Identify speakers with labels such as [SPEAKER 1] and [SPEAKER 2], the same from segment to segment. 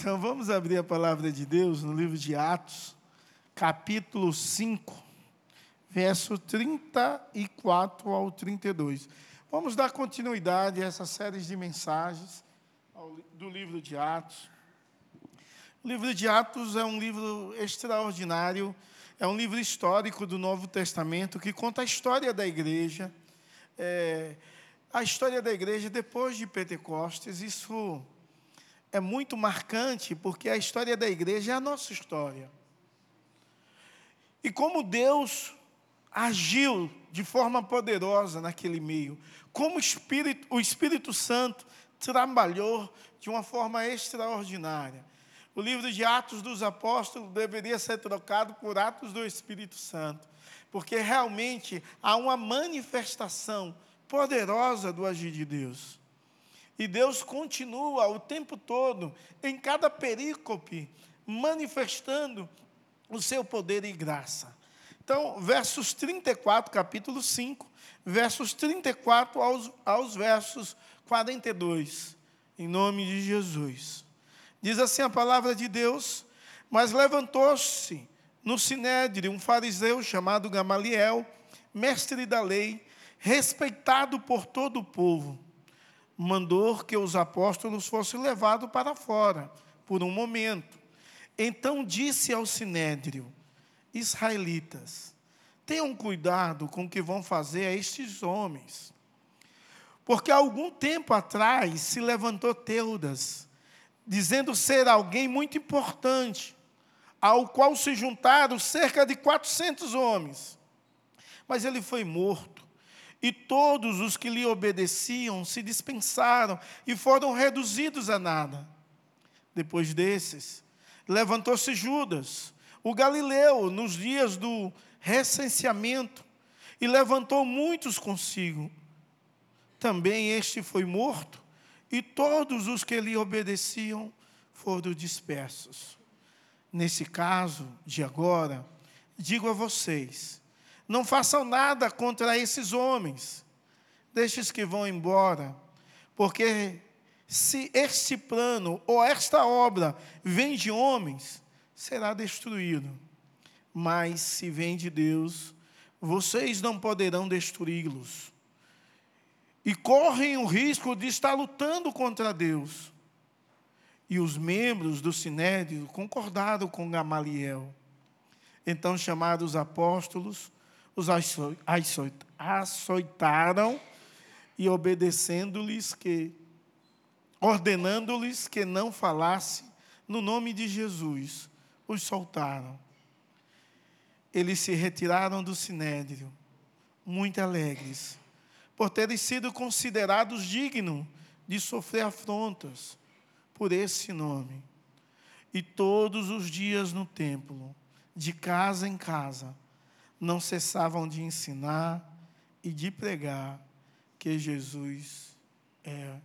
[SPEAKER 1] Então vamos abrir a palavra de Deus no livro de Atos, capítulo 5, verso 34 ao 32. Vamos dar continuidade a essa série de mensagens do livro de Atos. O livro de Atos é um livro extraordinário, é um livro histórico do Novo Testamento que conta a história da igreja, é, a história da igreja depois de Pentecostes. Isso é muito marcante porque a história da igreja é a nossa história. E como Deus agiu de forma poderosa naquele meio, como o Espírito, o Espírito Santo trabalhou de uma forma extraordinária. O livro de Atos dos Apóstolos deveria ser trocado por Atos do Espírito Santo, porque realmente há uma manifestação poderosa do agir de Deus. E Deus continua o tempo todo, em cada perícope, manifestando o seu poder e graça. Então, versos 34, capítulo 5, versos 34 aos, aos versos 42, em nome de Jesus. Diz assim a palavra de Deus: Mas levantou-se no sinédrio um fariseu chamado Gamaliel, mestre da lei, respeitado por todo o povo mandou que os apóstolos fossem levados para fora por um momento. Então disse ao sinédrio: Israelitas, tenham cuidado com o que vão fazer a estes homens. Porque algum tempo atrás se levantou Teudas, dizendo ser alguém muito importante, ao qual se juntaram cerca de 400 homens. Mas ele foi morto e todos os que lhe obedeciam se dispensaram e foram reduzidos a nada. Depois desses, levantou-se Judas, o galileu, nos dias do recenseamento, e levantou muitos consigo. Também este foi morto, e todos os que lhe obedeciam foram dispersos. Nesse caso de agora, digo a vocês, não façam nada contra esses homens. Deixe-os que vão embora. Porque se este plano ou esta obra vem de homens, será destruído. Mas se vem de Deus, vocês não poderão destruí-los. E correm o risco de estar lutando contra Deus. E os membros do Sinédrio concordaram com Gamaliel. Então chamaram os apóstolos, os açoitaram e obedecendo-lhes que, ordenando-lhes que não falasse no nome de Jesus, os soltaram. Eles se retiraram do sinédrio, muito alegres, por terem sido considerados dignos de sofrer afrontas por esse nome. E todos os dias no templo, de casa em casa, não cessavam de ensinar e de pregar que Jesus é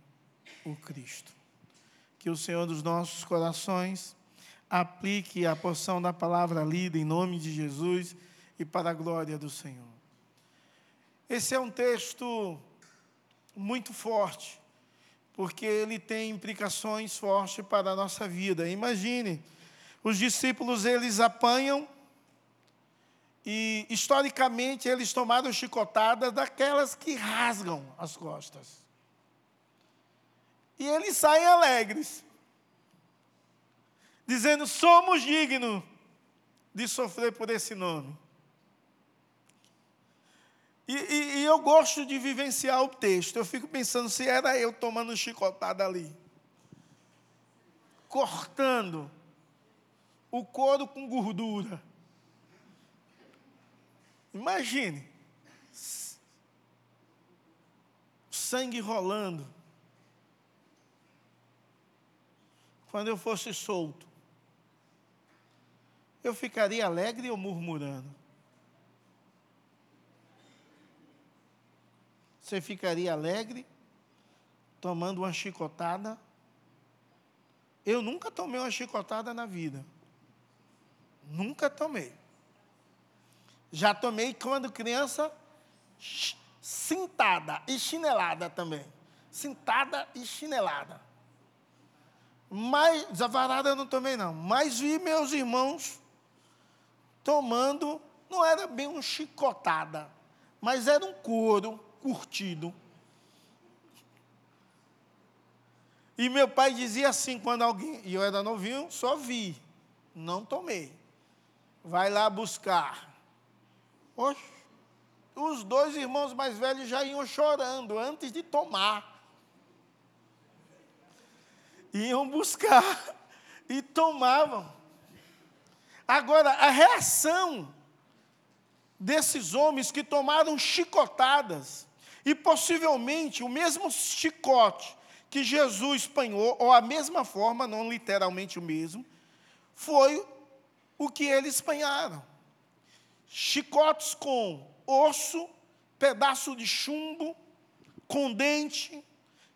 [SPEAKER 1] o Cristo. Que o Senhor dos nossos corações aplique a porção da palavra lida em nome de Jesus e para a glória do Senhor. Esse é um texto muito forte, porque ele tem implicações fortes para a nossa vida. Imagine, os discípulos eles apanham e, historicamente, eles tomaram chicotadas daquelas que rasgam as costas. E eles saem alegres, dizendo: somos dignos de sofrer por esse nome. E, e, e, eu gosto de vivenciar o texto. Eu fico pensando se era eu tomando chicotada ali, cortando o couro com gordura. Imagine. Sangue rolando. Quando eu fosse solto, eu ficaria alegre ou murmurando? Você ficaria alegre tomando uma chicotada? Eu nunca tomei uma chicotada na vida. Nunca tomei. Já tomei quando criança, cintada e chinelada também. Cintada e chinelada. Mas, a varada eu não tomei não, mas vi meus irmãos tomando, não era bem um chicotada, mas era um couro curtido. E meu pai dizia assim, quando alguém, e eu era novinho, só vi, não tomei. Vai lá buscar. Oxe, os dois irmãos mais velhos já iam chorando antes de tomar. Iam buscar e tomavam. Agora, a reação desses homens que tomaram chicotadas, e possivelmente o mesmo chicote que Jesus espanhou, ou a mesma forma, não literalmente o mesmo, foi o que eles espanharam. Chicotes com osso, pedaço de chumbo, com dente,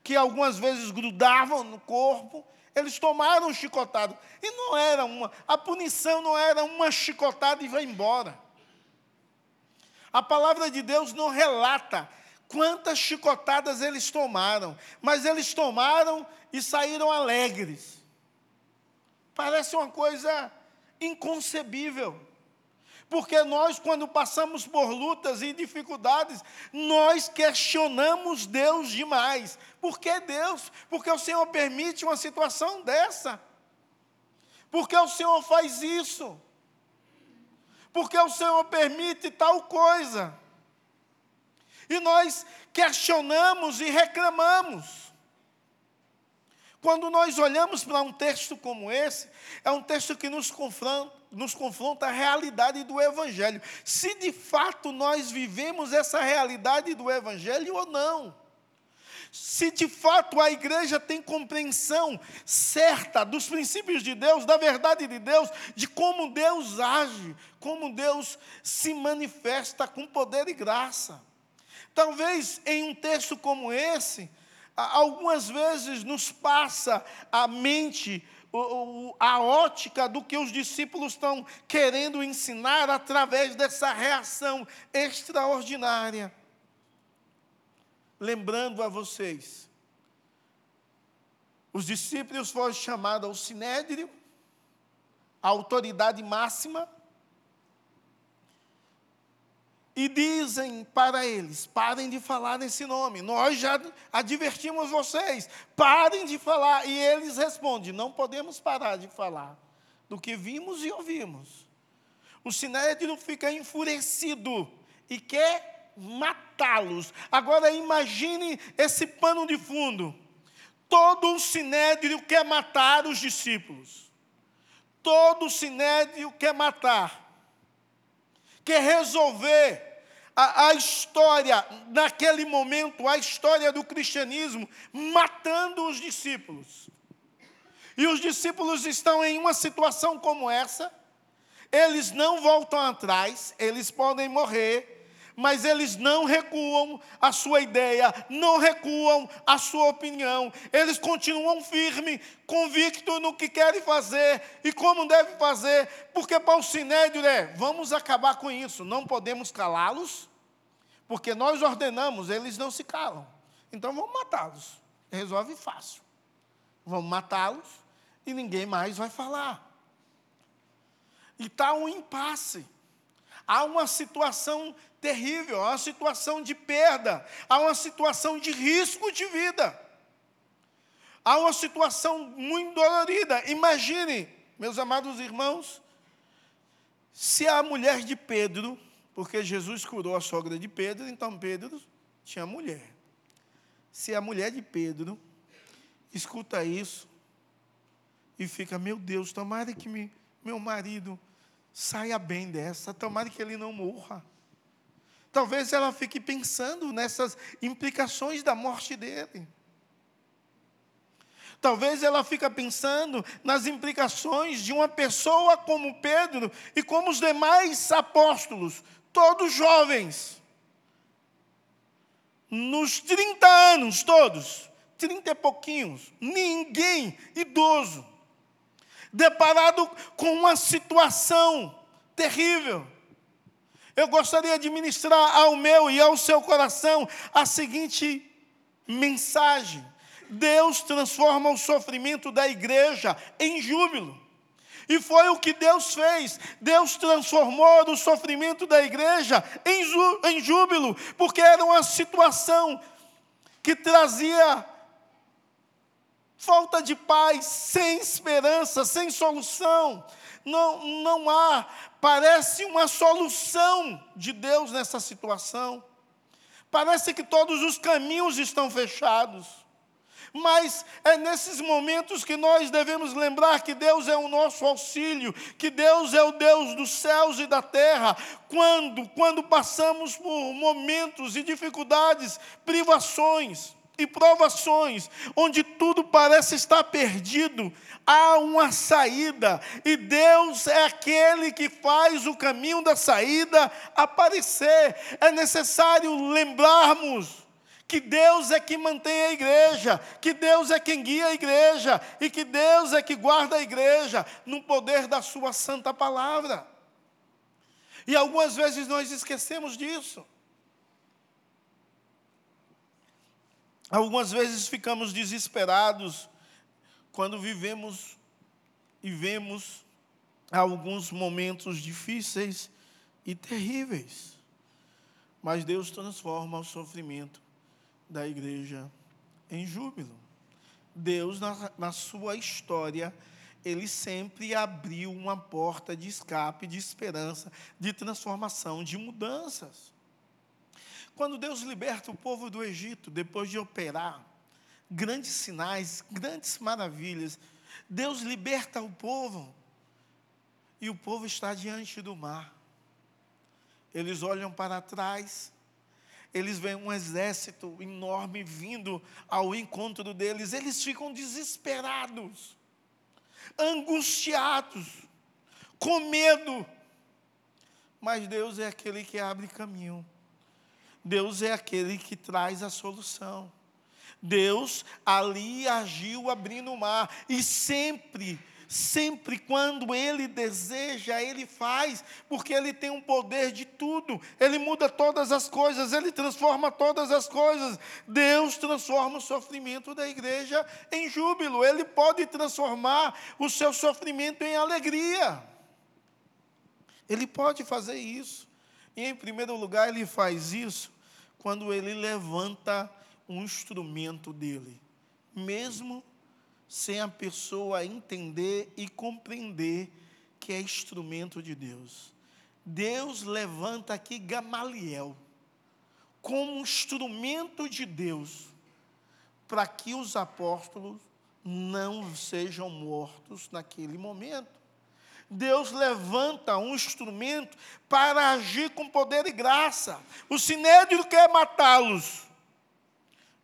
[SPEAKER 1] que algumas vezes grudavam no corpo. Eles tomaram chicotado. E não era uma, a punição não era uma chicotada e vai embora. A palavra de Deus não relata quantas chicotadas eles tomaram, mas eles tomaram e saíram alegres. Parece uma coisa inconcebível. Porque nós, quando passamos por lutas e dificuldades, nós questionamos Deus demais. Por que Deus? Porque o Senhor permite uma situação dessa. Porque o Senhor faz isso. Porque o Senhor permite tal coisa. E nós questionamos e reclamamos. Quando nós olhamos para um texto como esse, é um texto que nos confronta, nos confronta a realidade do Evangelho. Se de fato nós vivemos essa realidade do Evangelho ou não. Se de fato a igreja tem compreensão certa dos princípios de Deus, da verdade de Deus, de como Deus age, como Deus se manifesta com poder e graça. Talvez em um texto como esse, algumas vezes nos passa a mente a ótica do que os discípulos estão querendo ensinar através dessa reação extraordinária. Lembrando a vocês, os discípulos foram chamados ao sinédrio, a autoridade máxima, e dizem para eles: parem de falar nesse nome. Nós já advertimos vocês, parem de falar. E eles respondem: não podemos parar de falar do que vimos e ouvimos. O sinédrio fica enfurecido e quer matá-los. Agora imagine esse pano de fundo. Todo o sinédrio quer matar os discípulos. Todo o sinédrio quer matar. Resolver a, a história, naquele momento, a história do cristianismo, matando os discípulos. E os discípulos estão em uma situação como essa, eles não voltam atrás, eles podem morrer, mas eles não recuam a sua ideia, não recuam a sua opinião, eles continuam firmes, convictos no que querem fazer e como devem fazer, porque para o sinédrio é: vamos acabar com isso, não podemos calá-los, porque nós ordenamos, eles não se calam, então vamos matá-los, resolve fácil, vamos matá-los e ninguém mais vai falar. E está um impasse. Há uma situação terrível, há uma situação de perda, há uma situação de risco de vida. Há uma situação muito dolorida. Imagine, meus amados irmãos, se a mulher de Pedro, porque Jesus curou a sogra de Pedro, então Pedro tinha mulher. Se a mulher de Pedro escuta isso e fica, meu Deus, tomara que me, meu marido saia bem dessa, tomara que ele não morra. Talvez ela fique pensando nessas implicações da morte dele. Talvez ela fique pensando nas implicações de uma pessoa como Pedro e como os demais apóstolos, todos jovens. Nos 30 anos todos, 30 e pouquinhos, ninguém idoso, deparado com uma situação terrível eu gostaria de ministrar ao meu e ao seu coração a seguinte mensagem: Deus transforma o sofrimento da igreja em júbilo. E foi o que Deus fez. Deus transformou o sofrimento da igreja em, júbilo, porque era uma situação que trazia falta de paz, sem esperança, sem solução. Não, não há, parece uma solução de Deus nessa situação. Parece que todos os caminhos estão fechados. Mas é nesses momentos que nós devemos lembrar que Deus é o nosso auxílio, que Deus é o Deus dos céus e da terra. Quando, quando passamos por momentos e dificuldades, privações e provações, onde tudo parece estar perdido, há uma saída, e Deus é aquele que faz o caminho da saída aparecer. É necessário lembrarmos que Deus é que mantém a igreja, que Deus é quem guia a igreja e que Deus é que guarda a igreja no poder da Sua santa palavra. E algumas vezes nós esquecemos disso. Algumas vezes ficamos desesperados quando vivemos e vemos alguns momentos difíceis e terríveis. Mas Deus transforma o sofrimento da igreja em júbilo. Deus, na, na sua história, ele sempre abriu uma porta de escape, de esperança, de transformação, de mudanças. Quando Deus liberta o povo do Egito, depois de operar grandes sinais, grandes maravilhas, Deus liberta o povo e o povo está diante do mar. Eles olham para trás, eles veem um exército enorme vindo ao encontro deles, eles ficam desesperados, angustiados, com medo. Mas Deus é aquele que abre caminho. Deus é aquele que traz a solução. Deus ali agiu abrindo o mar e sempre sempre quando Ele deseja, Ele faz, porque Ele tem um poder de tudo, Ele muda todas as coisas, Ele transforma todas as coisas. Deus transforma o sofrimento da igreja em júbilo, Ele pode transformar o seu sofrimento em alegria. Ele pode fazer isso. E em primeiro lugar, Ele faz isso quando Ele levanta um instrumento dele, mesmo sem a pessoa entender e compreender que é instrumento de Deus. Deus levanta aqui Gamaliel como instrumento de Deus para que os apóstolos não sejam mortos naquele momento. Deus levanta um instrumento para agir com poder e graça. O sinédrio quer matá-los,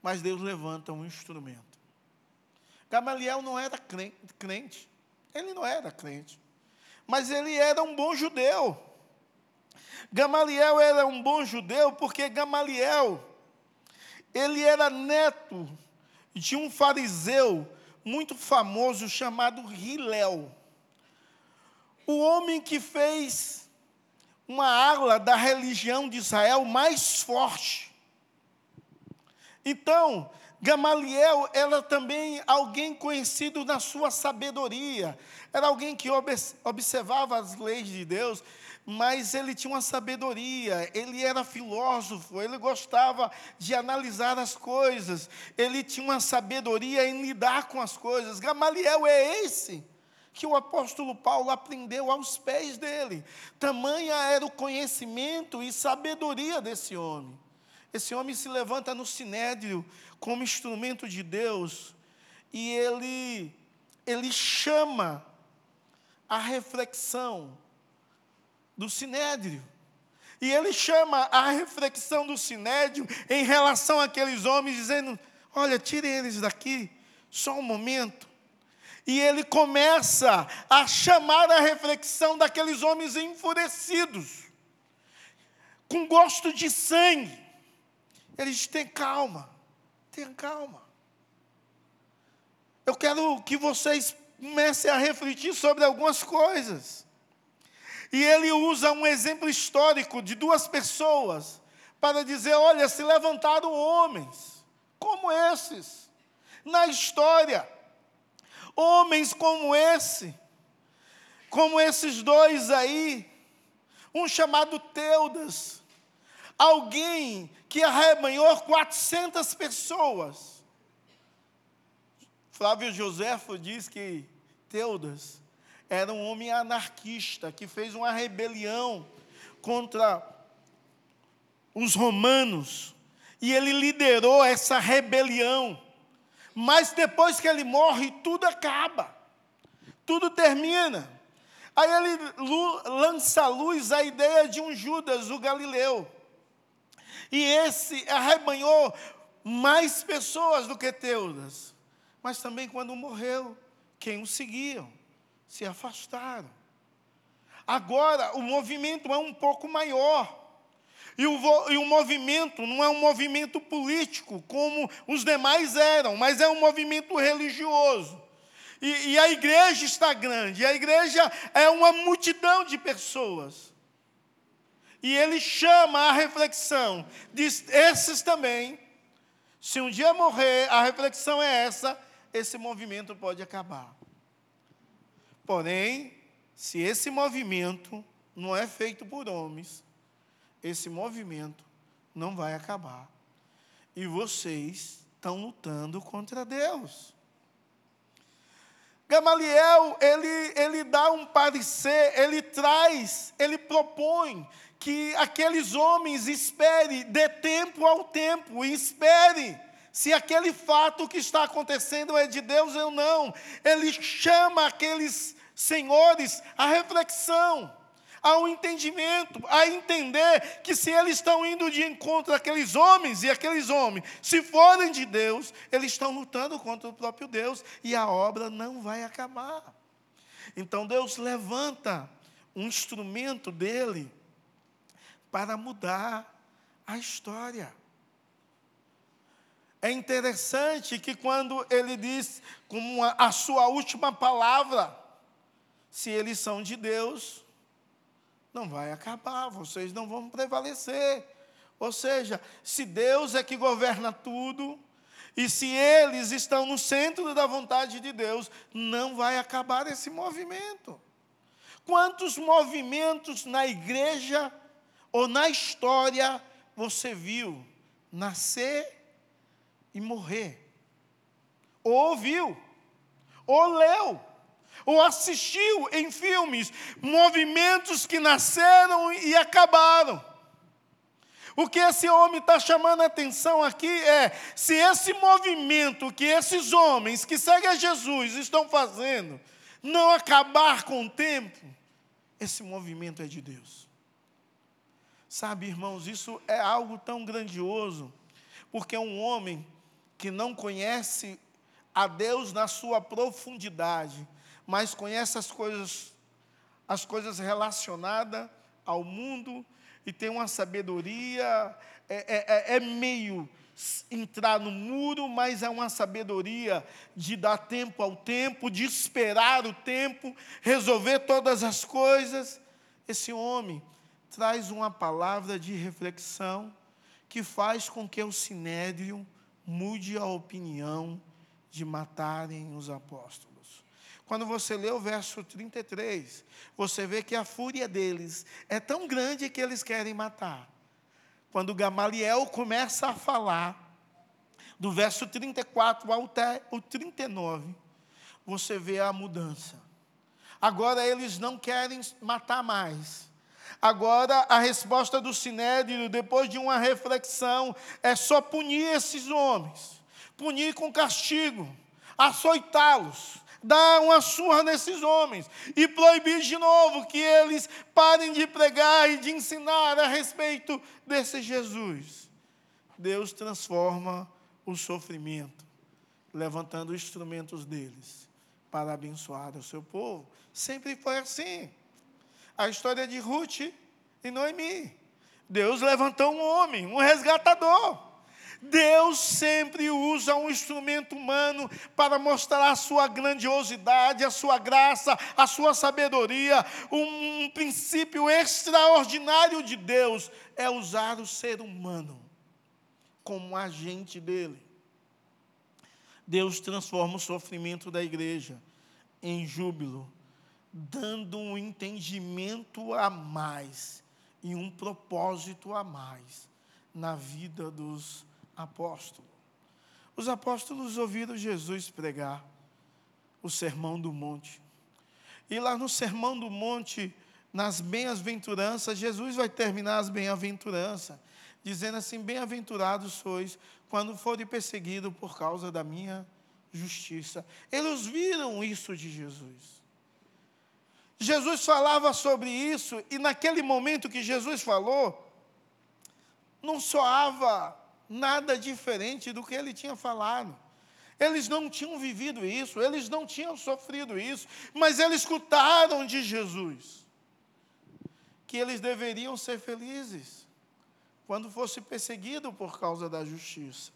[SPEAKER 1] mas Deus levanta um instrumento. Gamaliel não era crente, ele não era crente, mas ele era um bom judeu. Gamaliel era um bom judeu porque Gamaliel, ele era neto de um fariseu muito famoso chamado Hilel. O homem que fez uma ala da religião de Israel mais forte. Então, Gamaliel era também alguém conhecido na sua sabedoria, era alguém que observava as leis de Deus, mas ele tinha uma sabedoria, ele era filósofo, ele gostava de analisar as coisas, ele tinha uma sabedoria em lidar com as coisas. Gamaliel é esse que o apóstolo Paulo aprendeu aos pés dele. Tamanha era o conhecimento e sabedoria desse homem. Esse homem se levanta no sinédrio como instrumento de Deus e ele ele chama a reflexão do sinédrio. E ele chama a reflexão do sinédrio em relação àqueles homens, dizendo: Olha, tire eles daqui, só um momento. E ele começa a chamar a reflexão daqueles homens enfurecidos, com gosto de sangue. Ele diz: tem calma, tenha calma. Eu quero que vocês comecem a refletir sobre algumas coisas. E ele usa um exemplo histórico de duas pessoas para dizer: olha, se levantaram homens como esses, na história. Homens como esse, como esses dois aí, um chamado Teudas, alguém que arrebanhou 400 pessoas. Flávio Joséfo diz que Teudas era um homem anarquista que fez uma rebelião contra os romanos e ele liderou essa rebelião. Mas depois que ele morre, tudo acaba, tudo termina. Aí ele lança à luz a ideia de um Judas, o Galileu. E esse arrebanhou mais pessoas do que Teudas. Mas também quando morreu, quem o seguiam? Se afastaram. Agora o movimento é um pouco maior. E o, e o movimento não é um movimento político, como os demais eram, mas é um movimento religioso. E, e, a igreja está grande, a igreja é uma multidão de pessoas. E ele chama a reflexão, diz: esses também, se um dia morrer, a reflexão é essa: esse movimento pode acabar. Porém, se esse movimento não é feito por homens, esse movimento não vai acabar. E vocês estão lutando contra Deus. Gamaliel, ele, ele dá um parecer, ele traz, ele propõe que aqueles homens espere, dê tempo ao tempo, e espere se aquele fato que está acontecendo é de Deus ou não. Ele chama aqueles senhores à reflexão ao entendimento, a entender que se eles estão indo de encontro àqueles homens, e aqueles homens, se forem de Deus, eles estão lutando contra o próprio Deus, e a obra não vai acabar. Então Deus levanta um instrumento dele para mudar a história. É interessante que quando ele diz, como a sua última palavra, se eles são de Deus, não vai acabar, vocês não vão prevalecer. Ou seja, se Deus é que governa tudo, e se eles estão no centro da vontade de Deus, não vai acabar esse movimento. Quantos movimentos na igreja ou na história você viu nascer e morrer? Ou ouviu? Ou leu? Ou assistiu em filmes movimentos que nasceram e acabaram. O que esse homem está chamando a atenção aqui é: se esse movimento que esses homens que seguem a Jesus estão fazendo não acabar com o tempo, esse movimento é de Deus. Sabe, irmãos, isso é algo tão grandioso, porque um homem que não conhece a Deus na sua profundidade, mas conhece as coisas, as coisas relacionadas ao mundo e tem uma sabedoria, é, é, é meio entrar no muro, mas é uma sabedoria de dar tempo ao tempo, de esperar o tempo, resolver todas as coisas. Esse homem traz uma palavra de reflexão que faz com que o sinédrio mude a opinião de matarem os apóstolos. Quando você lê o verso 33, você vê que a fúria deles é tão grande que eles querem matar. Quando Gamaliel começa a falar, do verso 34 ao 39, você vê a mudança. Agora eles não querem matar mais. Agora a resposta do Sinédrio, depois de uma reflexão, é só punir esses homens, punir com castigo, açoitá-los dar uma surra nesses homens e proibir de novo que eles parem de pregar e de ensinar a respeito desse Jesus. Deus transforma o sofrimento, levantando instrumentos deles para abençoar o seu povo. Sempre foi assim. A história de Ruth e Noemi. Deus levantou um homem, um resgatador. Deus sempre usa um instrumento humano para mostrar a sua grandiosidade, a sua graça, a sua sabedoria. Um, um princípio extraordinário de Deus é usar o ser humano como agente dele. Deus transforma o sofrimento da igreja em júbilo, dando um entendimento a mais e um propósito a mais na vida dos apóstolos. Os apóstolos ouviram Jesus pregar o Sermão do Monte. E lá no Sermão do Monte, nas bem-aventuranças, Jesus vai terminar as bem-aventuranças, dizendo assim: Bem-aventurados sois quando forem perseguidos por causa da minha justiça. Eles viram isso de Jesus. Jesus falava sobre isso, e naquele momento que Jesus falou, não soava nada diferente do que ele tinha falado. Eles não tinham vivido isso, eles não tinham sofrido isso, mas eles escutaram de Jesus que eles deveriam ser felizes quando fosse perseguido por causa da justiça.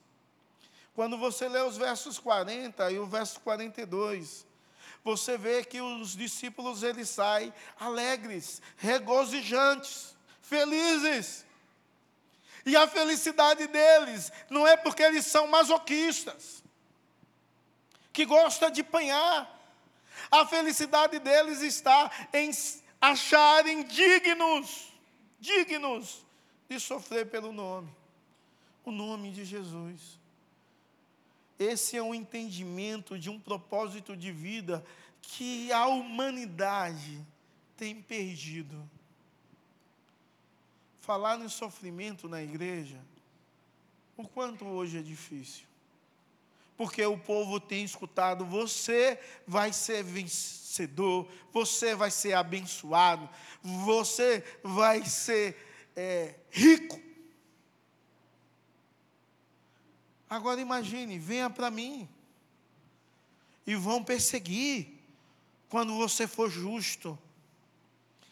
[SPEAKER 1] Quando você lê os versos 40 e o verso 42, você vê que os discípulos eles saem alegres, regozijantes, felizes. E a felicidade deles não é porque eles são masoquistas, que gostam de apanhar. A felicidade deles está em acharem dignos, dignos de sofrer pelo nome, o nome de Jesus. Esse é um entendimento de um propósito de vida que a humanidade tem perdido. Falar no sofrimento na igreja, o quanto hoje é difícil. Porque o povo tem escutado: você vai ser vencedor, você vai ser abençoado, você vai ser é, rico. Agora imagine, venha para mim. E vão perseguir quando você for justo.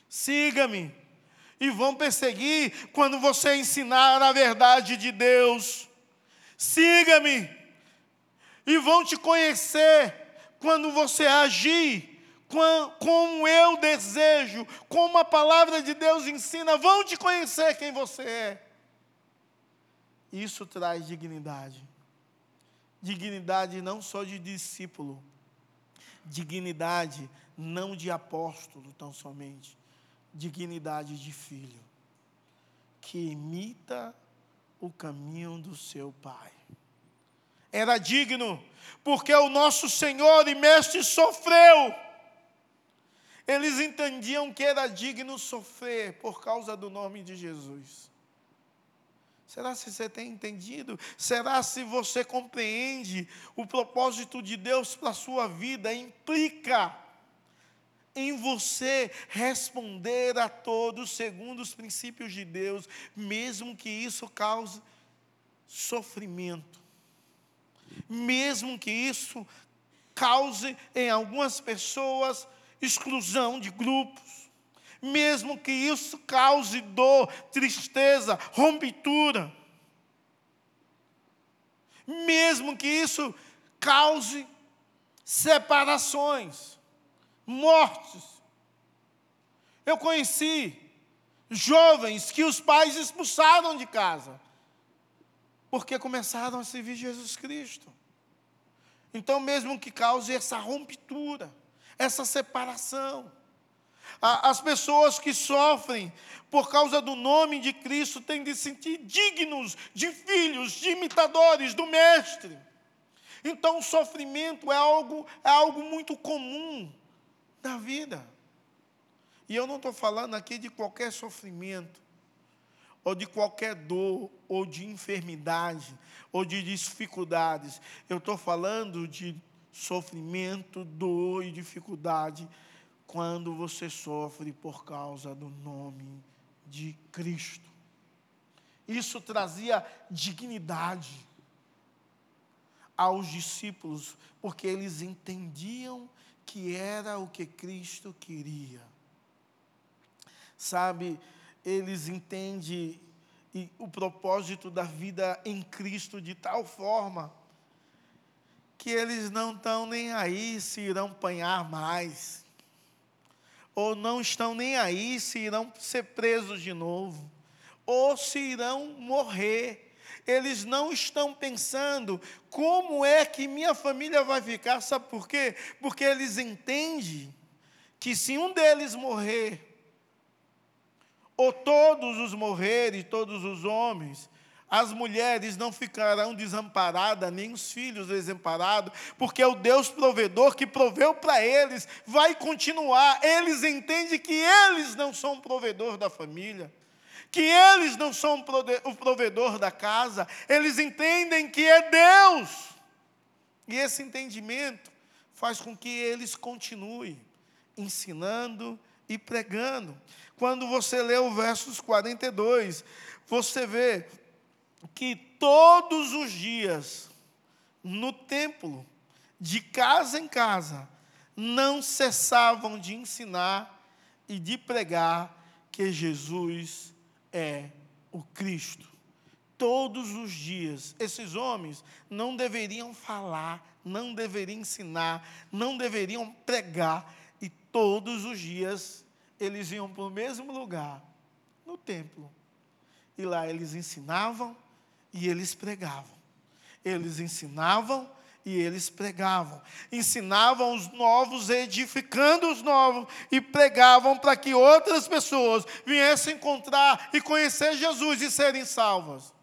[SPEAKER 1] Siga-me. E vão perseguir quando você ensinar a verdade de Deus. Siga-me. E vão te conhecer quando você agir como eu desejo, como a palavra de Deus ensina. Vão te conhecer quem você é. Isso traz dignidade. Dignidade não só de discípulo, dignidade não de apóstolo tão somente, dignidade de filho, que imita o caminho do seu pai. Era digno, porque o nosso Senhor e Mestre sofreu. Eles entendiam que era digno sofrer por causa do nome de Jesus. Será se você tem entendido? Será se você compreende o propósito de Deus para a sua vida? Implica em você responder a todos segundo os princípios de Deus, mesmo que isso cause sofrimento, mesmo que isso cause em algumas pessoas exclusão de grupos mesmo que isso cause dor, tristeza, rompitura, mesmo que isso cause separações, mortes. Eu conheci jovens que os pais expulsaram de casa, porque começaram a servir Jesus Cristo. Então, mesmo que cause essa rompitura, essa separação, as pessoas que sofrem por causa do nome de Cristo têm de se sentir dignos de filhos, de imitadores do Mestre. Então, o sofrimento é algo, é algo muito comum na vida. E eu não estou falando aqui de qualquer sofrimento, ou de qualquer dor, ou de enfermidade, ou de dificuldades. Eu estou falando de sofrimento, dor e dificuldade quando você sofre por causa do nome de Cristo. Isso trazia dignidade aos discípulos, porque eles entendiam que era o que Cristo queria. Sabe, eles entendem o propósito da vida em Cristo de tal forma que eles não estão nem aí se irão apanhar mais ou não estão nem aí se irão ser presos de novo, ou se irão morrer, eles não estão pensando como é que minha família vai ficar, sabe por quê? Porque eles entendem que se um deles morrer, ou todos os morrerem, todos os homens, as mulheres não ficarão desamparadas, nem os filhos desamparados, porque o Deus provedor que proveu para eles vai continuar. Eles entendem que eles não são provedor da família que eles não são o provedor da casa, eles entendem que é Deus. E esse entendimento faz com que eles continuem ensinando e pregando. Quando você lê o versos 42, você vê que todos os dias, no templo, de casa em casa, não cessavam de ensinar e de pregar que Jesus é o Cristo. Todos os dias, esses homens não deveriam falar, não deveriam ensinar, não deveriam pregar, e todos os dias eles iam para o mesmo lugar, no templo. E lá eles ensinavam e eles pregavam. Eles ensinavam e eles pregavam. Ensinavam os novos, edificando os novos, e pregavam para que outras pessoas viessem encontrar e conhecer Jesus e serem salvas.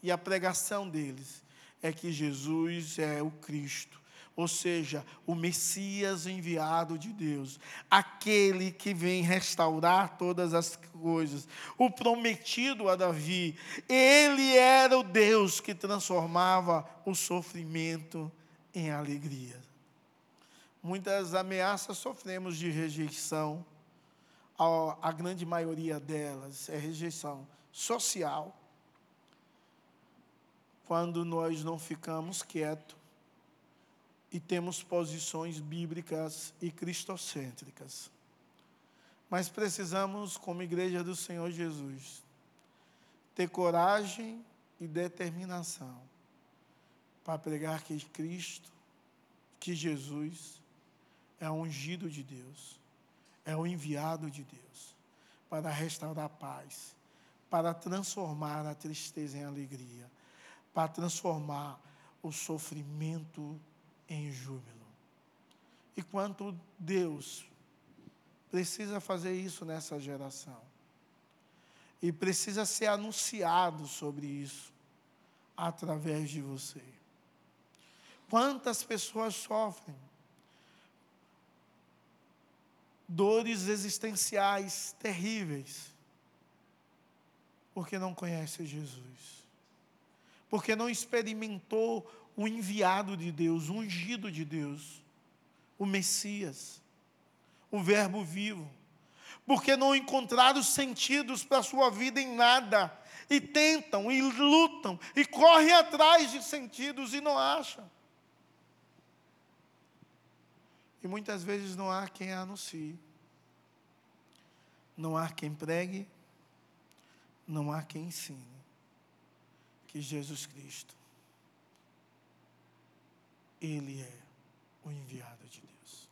[SPEAKER 1] E a pregação deles é que Jesus é o Cristo, ou seja, o Messias enviado de Deus, aquele que vem restaurar todas as coisas, o prometido a Davi. Ele era o Deus que transformava o sofrimento em alegria. Muitas ameaças sofremos de rejeição, a, grande maioria delas é rejeição social. Quando nós não ficamos quietos e temos posições bíblicas e cristocêntricas. Mas precisamos, como igreja do Senhor Jesus, ter coragem e determinação para pregar que Cristo, que Jesus é o ungido de Deus, é o enviado de Deus para restaurar a paz, para transformar a tristeza em alegria, para transformar o sofrimento em júbilo. E quanto Deus precisa fazer isso nessa geração. E precisa ser anunciado sobre isso através de você. Quantas pessoas sofrem? Dores existenciais terríveis. Porque não conhece Jesus, porque não experimentou o enviado de Deus, o ungido de Deus, o Messias, o Verbo vivo, porque não encontraram sentidos para a sua vida em nada, e tentam, e lutam, e correm atrás de sentidos e não acham. E muitas vezes não há quem anuncie, não há quem pregue, não há quem ensine que Jesus Cristo, Ele é o enviado de Deus.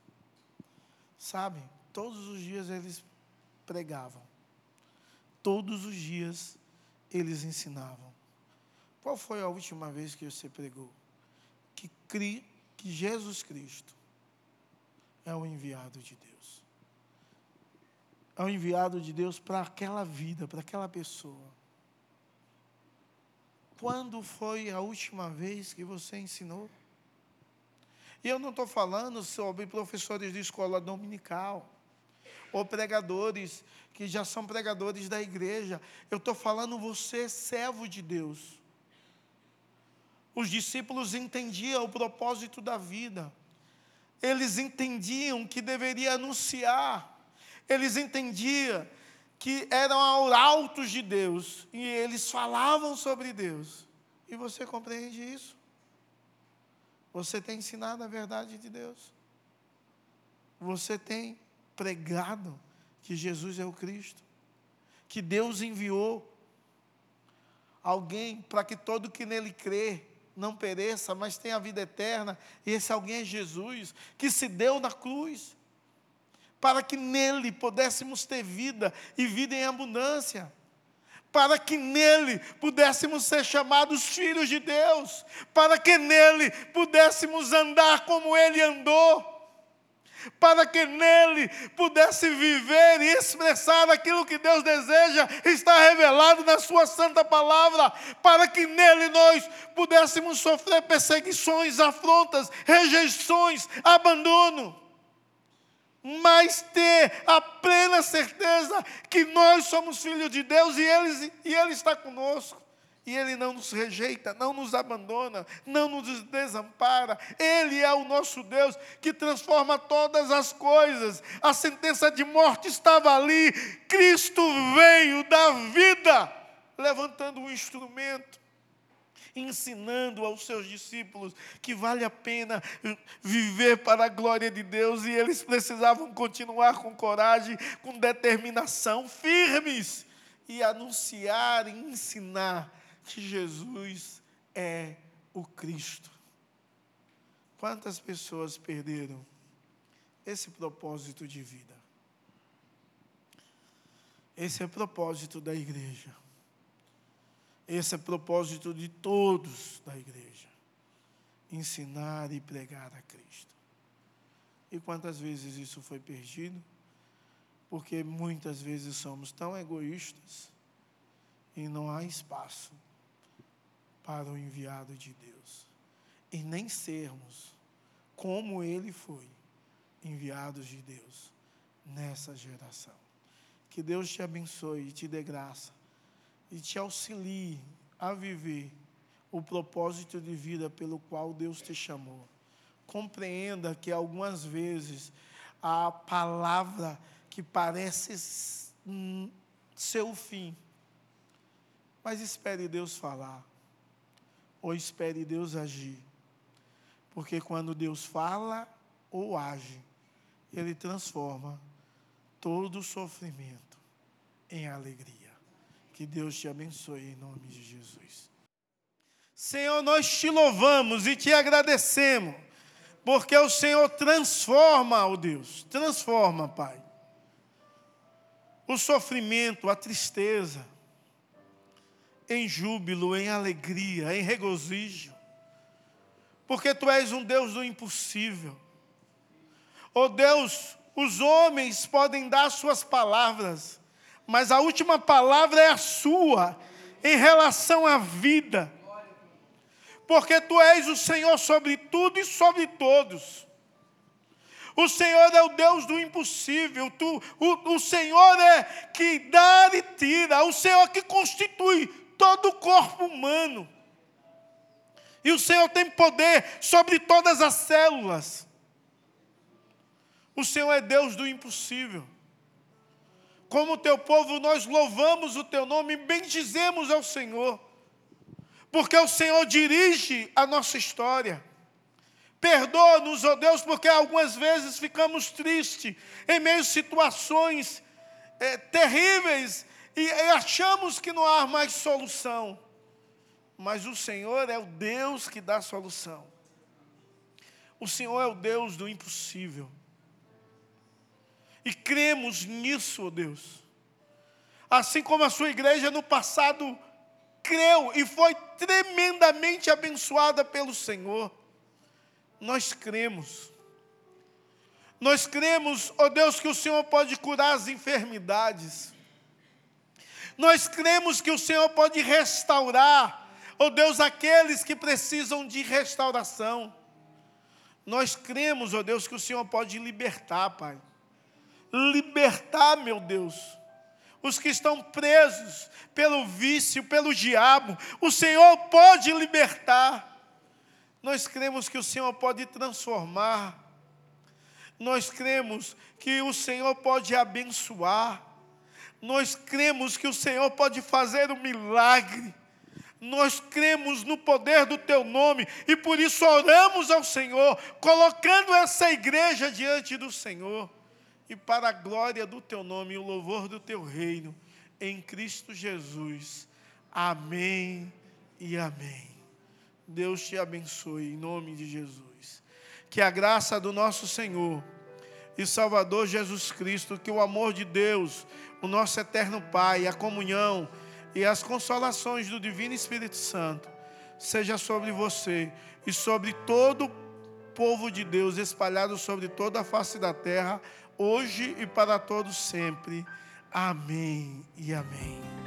[SPEAKER 1] Sabe, todos os dias eles pregavam, todos os dias eles ensinavam. Qual foi a última vez que você pregou? Que, que Jesus Cristo é o enviado de Deus. É o enviado de Deus para aquela vida, para aquela pessoa. Quando foi a última vez que você ensinou? E eu não estou falando sobre professores de escola dominical, ou pregadores que já são pregadores da igreja. Eu estou falando você, servo de Deus. Os discípulos entendiam o propósito da vida eles entendiam que deveria anunciar, eles entendiam que eram arautos de Deus e eles falavam sobre Deus. E você compreende isso? Você tem ensinado a verdade de Deus? Você tem pregado que Jesus é o Cristo? Que Deus enviou alguém para que todo que nele crê não pereça, mas tenha a vida eterna. E esse alguém é Jesus, que se deu na cruz, para que nele pudéssemos ter vida e vida em abundância, para que nele pudéssemos ser chamados filhos de Deus, para que nele pudéssemos andar como ele andou, para que nele pudesse viver e expressar aquilo que Deus deseja, está revelado na Sua santa palavra, para que nele nós pudéssemos sofrer perseguições, afrontas, rejeições, abandono mas ter a plena certeza que nós somos filhos de Deus e Ele, e Ele está conosco. E Ele não nos rejeita, não nos abandona, não nos desampara. Ele é o nosso Deus que transforma todas as coisas. A sentença de morte estava ali. Cristo veio da vida, levantando um instrumento ensinando aos seus discípulos que vale a pena viver para a glória de Deus e eles precisavam continuar com coragem, com determinação, firmes e anunciar e ensinar que Jesus é o Cristo. Quantas pessoas perderam esse propósito de vida? Esse é o propósito da igreja. Esse é o propósito de todos da igreja: ensinar e pregar a Cristo. E quantas vezes isso foi perdido? Porque muitas vezes somos tão egoístas e não há espaço para o enviado de Deus. E nem sermos como ele foi, enviados de Deus nessa geração. Que Deus te abençoe e te dê graça e te auxilie a viver o propósito de vida pelo qual Deus te chamou. Compreenda que algumas vezes a palavra que parece ser o fim, mas espere Deus falar, ou espere Deus agir, porque quando Deus fala ou age, Ele transforma todo sofrimento em alegria. Que Deus te abençoe em nome de Jesus. Senhor, nós te louvamos e te agradecemos, porque o Senhor transforma, ó oh Deus, transforma, Pai, o sofrimento, a tristeza, em júbilo, em alegria, em regozijo, porque Tu és um Deus do impossível. Oh Deus, os homens podem dar Suas palavras, mas a última palavra é a sua em relação à vida. Porque tu és o Senhor sobre tudo e sobre todos. O Senhor é o Deus do impossível. Tu, o, o Senhor é que dá e tira. O Senhor que constitui todo o corpo humano. E o Senhor tem poder sobre todas as células. O Senhor é Deus do impossível. Como teu povo, nós louvamos o teu nome e bendizemos ao Senhor, porque o Senhor dirige a nossa história. Perdoa-nos, ó oh Deus, porque algumas vezes ficamos tristes em meio a situações é, terríveis e, e achamos que não há mais solução. Mas o Senhor é o Deus que dá solução. O Senhor é o Deus do impossível. E cremos nisso, ó oh Deus. Assim como a sua igreja no passado creu e foi tremendamente abençoada pelo Senhor. Nós cremos. Nós cremos, ó oh Deus, que o Senhor pode curar as enfermidades. Nós cremos que o Senhor pode restaurar, ó oh Deus, aqueles que precisam de restauração. Nós cremos, ó Deus, que o Senhor pode libertar, Pai libertar, meu Deus, os que estão presos pelo vício, pelo diabo. O Senhor pode libertar. Nós cremos que o Senhor pode transformar. Nós cremos que o Senhor pode abençoar. Nós cremos que o Senhor pode fazer um milagre. Nós cremos no poder do teu nome e por isso oramos ao Senhor, colocando essa igreja diante do Senhor e para a glória do teu nome e o louvor do teu reino, em Cristo Jesus. Amém e amém. Deus te abençoe em nome de Jesus. Que a graça do nosso Senhor e Salvador Jesus Cristo, que o amor de Deus, o nosso eterno Pai, a comunhão e as consolações do Divino Espírito Santo seja sobre você e sobre todo o povo de Deus espalhado sobre toda a face da terra, hoje e para todos sempre. Amém e amém.